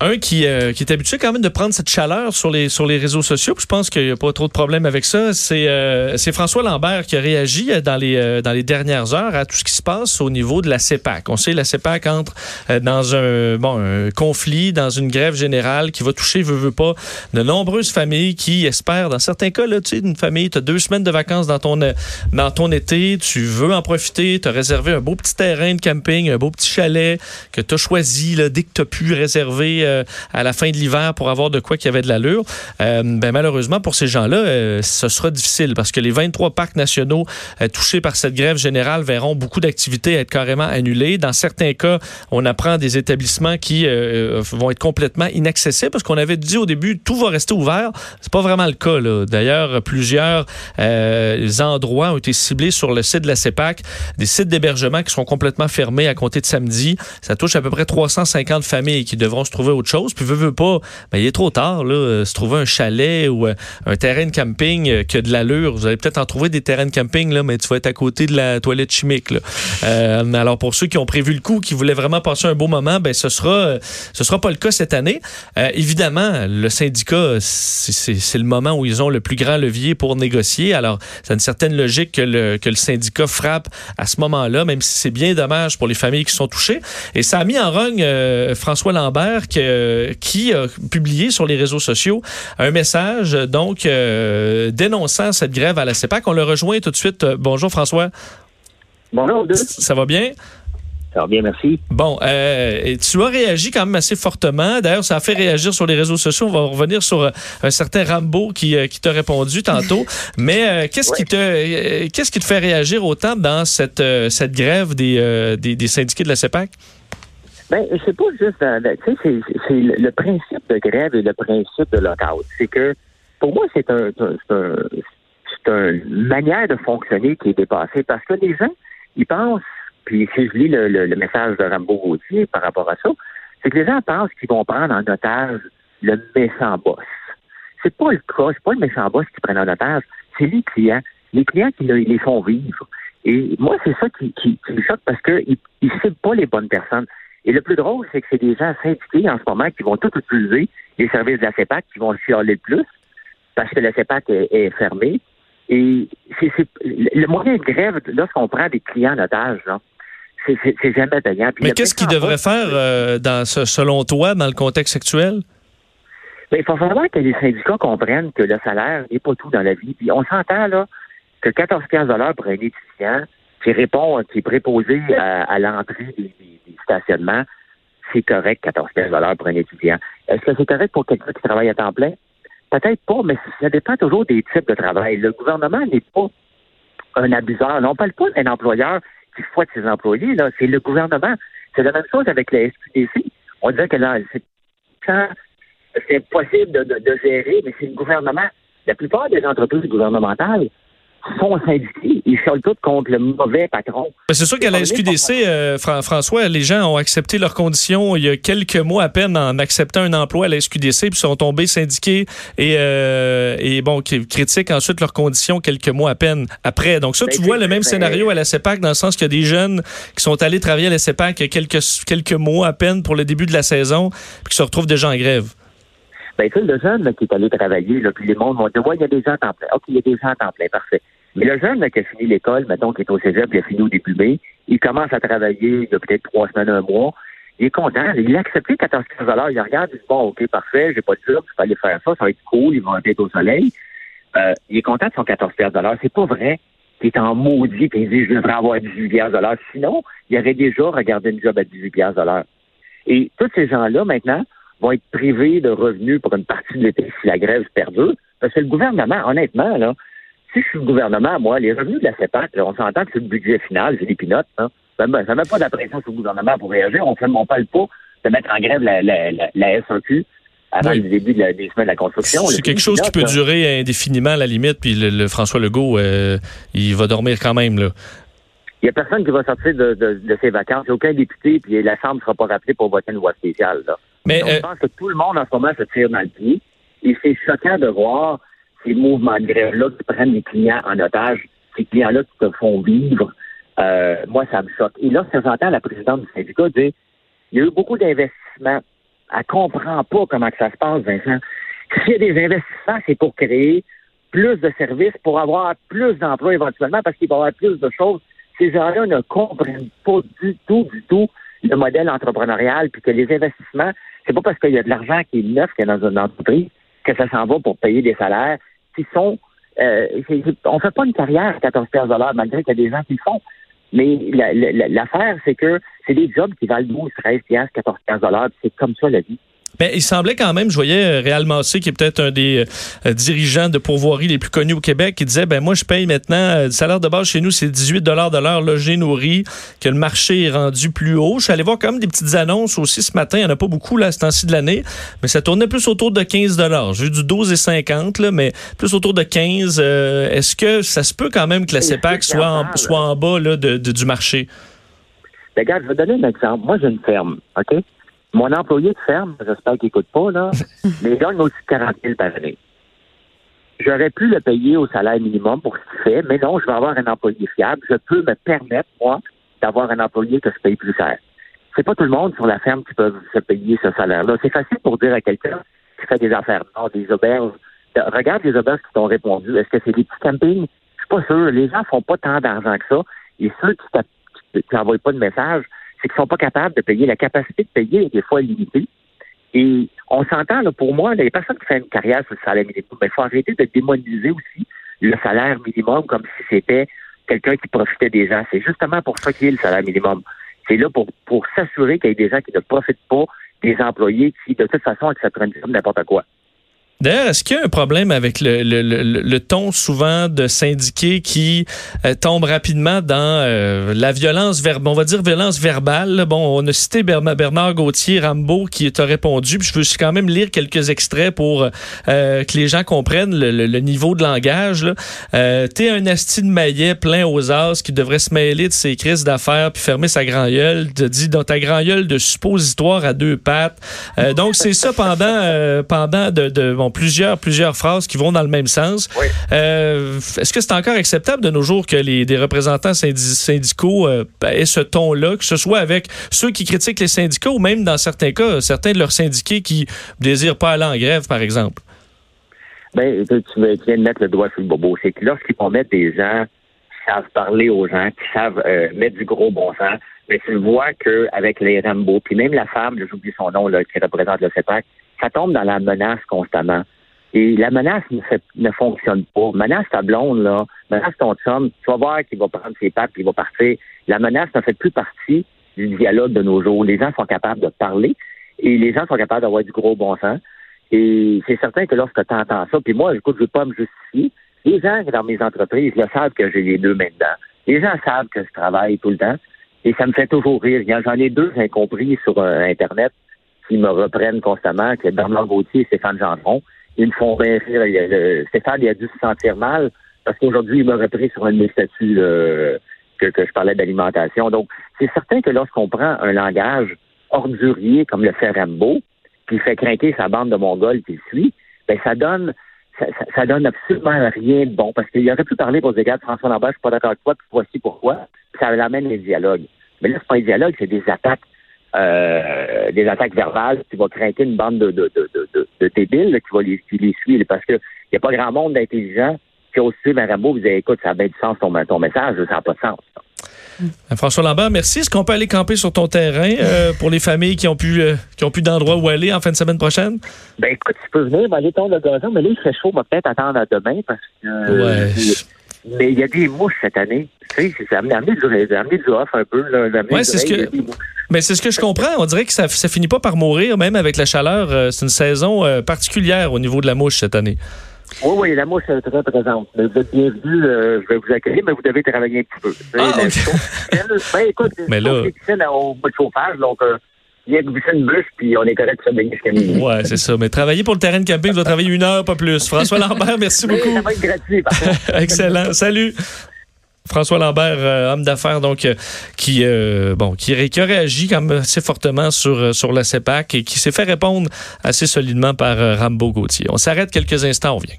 Un qui, euh, qui est habitué quand même de prendre cette chaleur sur les, sur les réseaux sociaux. je pense qu'il n'y a pas trop de problème avec ça. C'est euh, François Lambert qui a réagi euh, dans les, dans les dernières heures à tout ce qui se passe au niveau de la CEPAC. On sait la CEPAC entre dans un, bon, un conflit, dans une grève générale qui va toucher, veut, veut pas, de nombreuses familles qui espèrent, dans certains cas, là, tu sais, une famille, tu as deux semaines de vacances dans ton, dans ton été, tu veux en profiter, tu as réservé un beau petit terrain de camping, un beau petit chalet que tu as choisi là, dès que tu as pu réserver euh, à la fin de l'hiver pour avoir de quoi qui avait de l'allure. Euh, ben, malheureusement, pour ces gens-là, euh, ce sera difficile parce que les 23 parcs nationaux touchés par cette grève générale verront beaucoup d'activités être carrément annulées. Dans certains cas, on apprend des établissements qui vont être complètement inaccessibles parce qu'on avait dit au début tout va rester ouvert. C'est pas vraiment le cas. D'ailleurs, plusieurs endroits ont été ciblés sur le site de la CEPAC, des sites d'hébergement qui sont complètement fermés à compter de samedi. Ça touche à peu près 350 familles qui devront trouver autre chose. Puis, veut, veut pas, ben, il est trop tard, là, euh, se trouver un chalet ou euh, un terrain de camping euh, qui a de l'allure. Vous allez peut-être en trouver des terrains de camping, là, mais tu vas être à côté de la toilette chimique. Là. alors, pour ceux qui ont prévu le coup, qui voulaient vraiment passer un beau moment, ben, ce sera, ce sera pas le cas cette année. évidemment, le syndicat, c'est le moment où ils ont le plus grand levier pour négocier. Alors, c'est une certaine logique que le, que le syndicat frappe à ce moment-là, même si c'est bien dommage pour les familles qui sont touchées. Et ça a mis en rogne François Lambert qui a publié sur les réseaux sociaux un message donc euh, dénonçant cette grève à la CEPAC. On le rejoint tout de suite. Bonjour François. Bonjour. Ça va bien? Ça va bien, merci. Bon, euh, tu as réagi quand même assez fortement. D'ailleurs, ça a fait réagir sur les réseaux sociaux. On va revenir sur euh, un certain Rambo qui, qui t'a répondu tantôt. Mais qu'est-ce qui te qu'est-ce qui te fait réagir autant dans cette, cette grève des, des, des syndiqués de la CEPAC? Ben, c'est pas juste, tu sais, c'est le principe de grève et le principe de lockout. C'est que, pour moi, c'est un, c'est une manière de fonctionner qui est dépassée parce que les gens, ils pensent, puis si je lis le, le, message de Rambo Gauthier par rapport à ça, c'est que les gens pensent qu'ils vont prendre en otage le méchant boss. C'est pas le cas, c'est pas le méchant boss qui prennent en otage, c'est les clients. Les clients qui les font vivre. Et moi, c'est ça qui, qui, me choque parce qu'ils ne ciblent pas les bonnes personnes. Et le plus drôle, c'est que c'est des gens syndiqués en ce moment qui vont tout utiliser les services de la CEPAC, qui vont chialer le plus, parce que la CEPAC est, fermée. Et c'est le moyen de grève, lorsqu'on prend des clients en otage, c'est jamais payant. Mais qu'est-ce qu'ils devraient faire, euh, dans selon toi, dans le contexte actuel? Ben, il faut vraiment que les syndicats comprennent que le salaire n'est pas tout dans la vie. Puis on s'entend là que 14 15 pour un étudiant qui répond, qui est préposé à, l'entrée des stationnement, c'est correct, 14 pièces pour un étudiant. Est-ce que c'est correct pour quelqu'un qui travaille à temps plein? Peut-être pas, mais ça dépend toujours des types de travail. Le gouvernement n'est pas un abuseur. on ne parle pas d'un employeur qui fouette ses employés. Là. C'est le gouvernement. C'est la même chose avec la SQDC. On dirait que là, c'est c'est possible de, de, gérer, mais c'est le gouvernement. La plupart des entreprises gouvernementales sont syndiqués. Ils chialent tous contre le mauvais patron. C'est sûr qu'à la SQDC, euh, François, les gens ont accepté leurs conditions il y a quelques mois à peine en acceptant un emploi à la SQDC, puis sont tombés syndiqués et, euh, et bon, critiquent ensuite leurs conditions quelques mois à peine après. Donc ça, ben, tu vois le même ben, scénario à la CEPAC dans le sens qu'il y a des jeunes qui sont allés travailler à la CEPAC quelques, quelques mois à peine pour le début de la saison, puis qui se retrouvent déjà en grève. Ben, tu le jeune qui est allé travailler, là, puis les mondes vont dire, ouais, il y a des gens à temps plein. OK, il y a des gens à temps plein, parfait. Mais le jeune qui a fini l'école, mettons, qui est au cégep, qui a fini au début mai, il commence à travailler il a peut-être trois semaines, un mois. Il est content. Il a accepté 14 15 Il regarde, il dit, bon, OK, parfait, j'ai pas de job, je peux aller faire ça, ça va être cool, il va être au soleil. Euh, il est content de son 14 C'est pas vrai qu'il est en maudit et il dit, je devrais avoir 18 Sinon, il aurait déjà regardé une job à 18 Et tous ces gens-là, maintenant, vont être privés de revenus pour une partie de l'été si la grève perdure. Parce que le gouvernement, honnêtement, là, si je suis le gouvernement, moi, les revenus de la CEPAC, on s'entend que c'est le budget final, c'est des pinottes. Hein? Ça ne met pas d'impression sur le gouvernement pour réagir. On ne parle pas de mettre en grève la, la, la, SAQ avant le début de la, des semaines de la construction. C'est quelque chose qui peut durer indéfiniment à la limite, puis le, François Legault, euh, il va dormir quand même. là. Il n'y a personne qui va sortir de, de, ses vacances. Il n'y a aucun député, puis la Chambre ne sera pas rappelée pour voter une loi spéciale. Là. Mais, Donc, je euh, pense que tout le monde en ce moment se tire dans le pied. Et c'est choquant de voir ces mouvements de grève-là qui prennent les clients en otage, ces clients-là qui te font vivre, euh, moi, ça me choque. Et là, j'entends la présidente du syndicat dire il y a eu beaucoup d'investissements Elle comprend pas comment que ça se passe, Vincent. S'il y a des investissements, c'est pour créer plus de services, pour avoir plus d'emplois éventuellement, parce qu'il va y avoir plus de choses. Ces gens-là ne comprennent pas du tout, du tout le modèle entrepreneurial, puis que les investissements, c'est pas parce qu'il y a de l'argent qui est neuf qu'il y a dans une entreprise que ça s'en va pour payer des salaires qui sont euh, on fait pas une carrière à 14 pièces malgré qu'il y a des gens qui le font. Mais l'affaire, c'est que c'est des jobs qui valent 12, 13 pièces, 14 pièces C'est comme ça la vie. Mais il semblait quand même, je voyais euh, Réal Massé, qui est peut-être un des euh, dirigeants de pourvoirie les plus connus au Québec, qui disait, ben moi, je paye maintenant, euh, le salaire de base chez nous, c'est 18 de l'heure, logé, nourri, que le marché est rendu plus haut. Je suis allé voir quand même des petites annonces aussi ce matin. Il n'y en a pas beaucoup, là, à ce temps-ci de l'année, mais ça tournait plus autour de 15 J'ai eu du 12,50, là, mais plus autour de 15. Est-ce que ça se peut quand même que la CEPAC soit en, soit en bas là, de, du marché? Regarde, je vais donner un exemple. Moi, j'ai une ferme, OK? Mon employé de ferme, j'espère qu'il n'écoute pas, là, mais il gagne aussi 40 000 par année. J'aurais pu le payer au salaire minimum pour ce qu'il fait, mais non, je vais avoir un employé fiable. Je peux me permettre, moi, d'avoir un employé que je paye plus cher. C'est pas tout le monde sur la ferme qui peut se payer ce salaire-là. C'est facile pour dire à quelqu'un qui fait des affaires non, des auberges. Regarde les auberges qui t'ont répondu. Est-ce que c'est des petits campings? Je suis pas sûr. Les gens font pas tant d'argent que ça. Et ceux qui n'envoient pas de message, c'est qu'ils sont pas capables de payer. La capacité de payer est des fois limitée. Et on s'entend, là, pour moi, les personnes qui font une carrière sur le salaire minimum, il faut arrêter de démoniser aussi le salaire minimum comme si c'était quelqu'un qui profitait des gens. C'est justement pour ça qu'il y a le salaire minimum. C'est là pour, pour s'assurer qu'il y ait des gens qui ne profitent pas des employés qui, de toute façon, accepteraient n'importe quoi. D'ailleurs, est-ce qu'il y a un problème avec le, le, le, ton souvent de syndiqués qui euh, tombe rapidement dans euh, la violence verbale, on va dire violence verbale. Bon, on a cité Bernard Gauthier, Rambo, qui t'a répondu, puis je veux quand même lire quelques extraits pour euh, que les gens comprennent le, niveau de langage. Euh, T'es un asti de maillet plein aux as qui devrait se mêler de ses crises d'affaires puis fermer sa grand gueule. Te dit dans ta grand de suppositoire à deux pattes. donc c'est ça pendant pendant de, de plusieurs, plusieurs phrases qui vont dans le même sens. Euh, est-ce que c'est encore acceptable de nos jours que les des représentants syndicaux euh, ben, aient ce ton-là, que ce soit avec ceux qui critiquent les syndicats ou même dans certains cas, certains de leurs syndiqués qui désirent pas aller en grève, par exemple? Ben, tu, viens de mettre le doigt sur le bobo. C'est que lorsqu'ils vont mettre des gens qui savent parler aux gens, qui savent euh, mettre du gros bon sens, mais tu vois qu'avec les Rambo, puis même la femme, j'oublie son nom, là, qui représente le CEPAC, ça tombe dans la menace constamment. Et la menace ne, ne fonctionne pas. Menace ta blonde, là. Menace ton chum. Tu vas voir qu'il va prendre ses pattes et il va partir. La menace ne fait plus partie du dialogue de nos jours. Les gens sont capables de parler et les gens sont capables d'avoir du gros bon sens. Et c'est certain que lorsque tu entends ça, puis moi, écoute, je ne veux pas me justifier. Les gens dans mes entreprises le savent que j'ai les deux mains dedans. Les gens savent que je travaille tout le temps. Et ça me fait toujours rire. J'en ai deux incompris sur euh, Internet qui me reprennent constamment, que Bernard Gauthier et Stéphane Gendron. Ils me font bien rire. Stéphane, il a dû se sentir mal parce qu'aujourd'hui, il m'a repris sur un de mes statuts euh, que, je parlais d'alimentation. Donc, c'est certain que lorsqu'on prend un langage ordurier comme le fait Rambo, qui fait craquer sa bande de Mongols qui le suit, ben ça donne ça, donne absolument rien de bon. Parce qu'il aurait pu parler pour dire, François Lambert, je suis pas d'accord avec toi, puis voici pourquoi. Ça amène les dialogues. Mais là, c'est pas un dialogue, c'est des attaques euh, des attaques verbales qui va craquer une bande de, de, de, de, de débiles qui va les, qui les suivre parce que il n'y a pas grand monde d'intelligent qui ose suivre un Rambo vous avez écoute, ça a bien du sens ton, ton message, ça n'a pas de sens. Euh, François Lambert, merci. Est-ce qu'on peut aller camper sur ton terrain euh, pour les familles qui ont pu qui ont plus d'endroit où aller en fin de semaine prochaine? Ben écoute, tu peux venir, aller tondre le gazon, mais là, il fait chaud, on va peut-être attendre à demain parce que ouais. Mais il y a des mouches cette année. Tu sais, ça a amené du, amené du off un peu. Ouais, c'est ce que... Mais c'est ce que je comprends. On dirait que ça, ça finit pas par mourir, même avec la chaleur. Euh, c'est une saison euh, particulière au niveau de la mouche cette année. Oui, oui, la mouche est très présente. Vous êtes bienvenue, euh, je vais vous accueillir, mais vous devez travailler un petit peu. Ah, ben, écoute, mais là... c'est au chauffage, donc il a une bûche, puis on est correct sur baigner jusqu'à minuit. Ouais, c'est ça. Mais travailler pour le terrain de camping, vous doit travailler une heure, pas plus. François Lambert, merci beaucoup. ça va être gratuit, par Excellent. Salut. François Lambert, euh, homme d'affaires, donc euh, qui euh, bon qui, qui, a réagi assez fortement sur sur la CEPAC et qui s'est fait répondre assez solidement par Rambo Gauthier. On s'arrête quelques instants, on vient.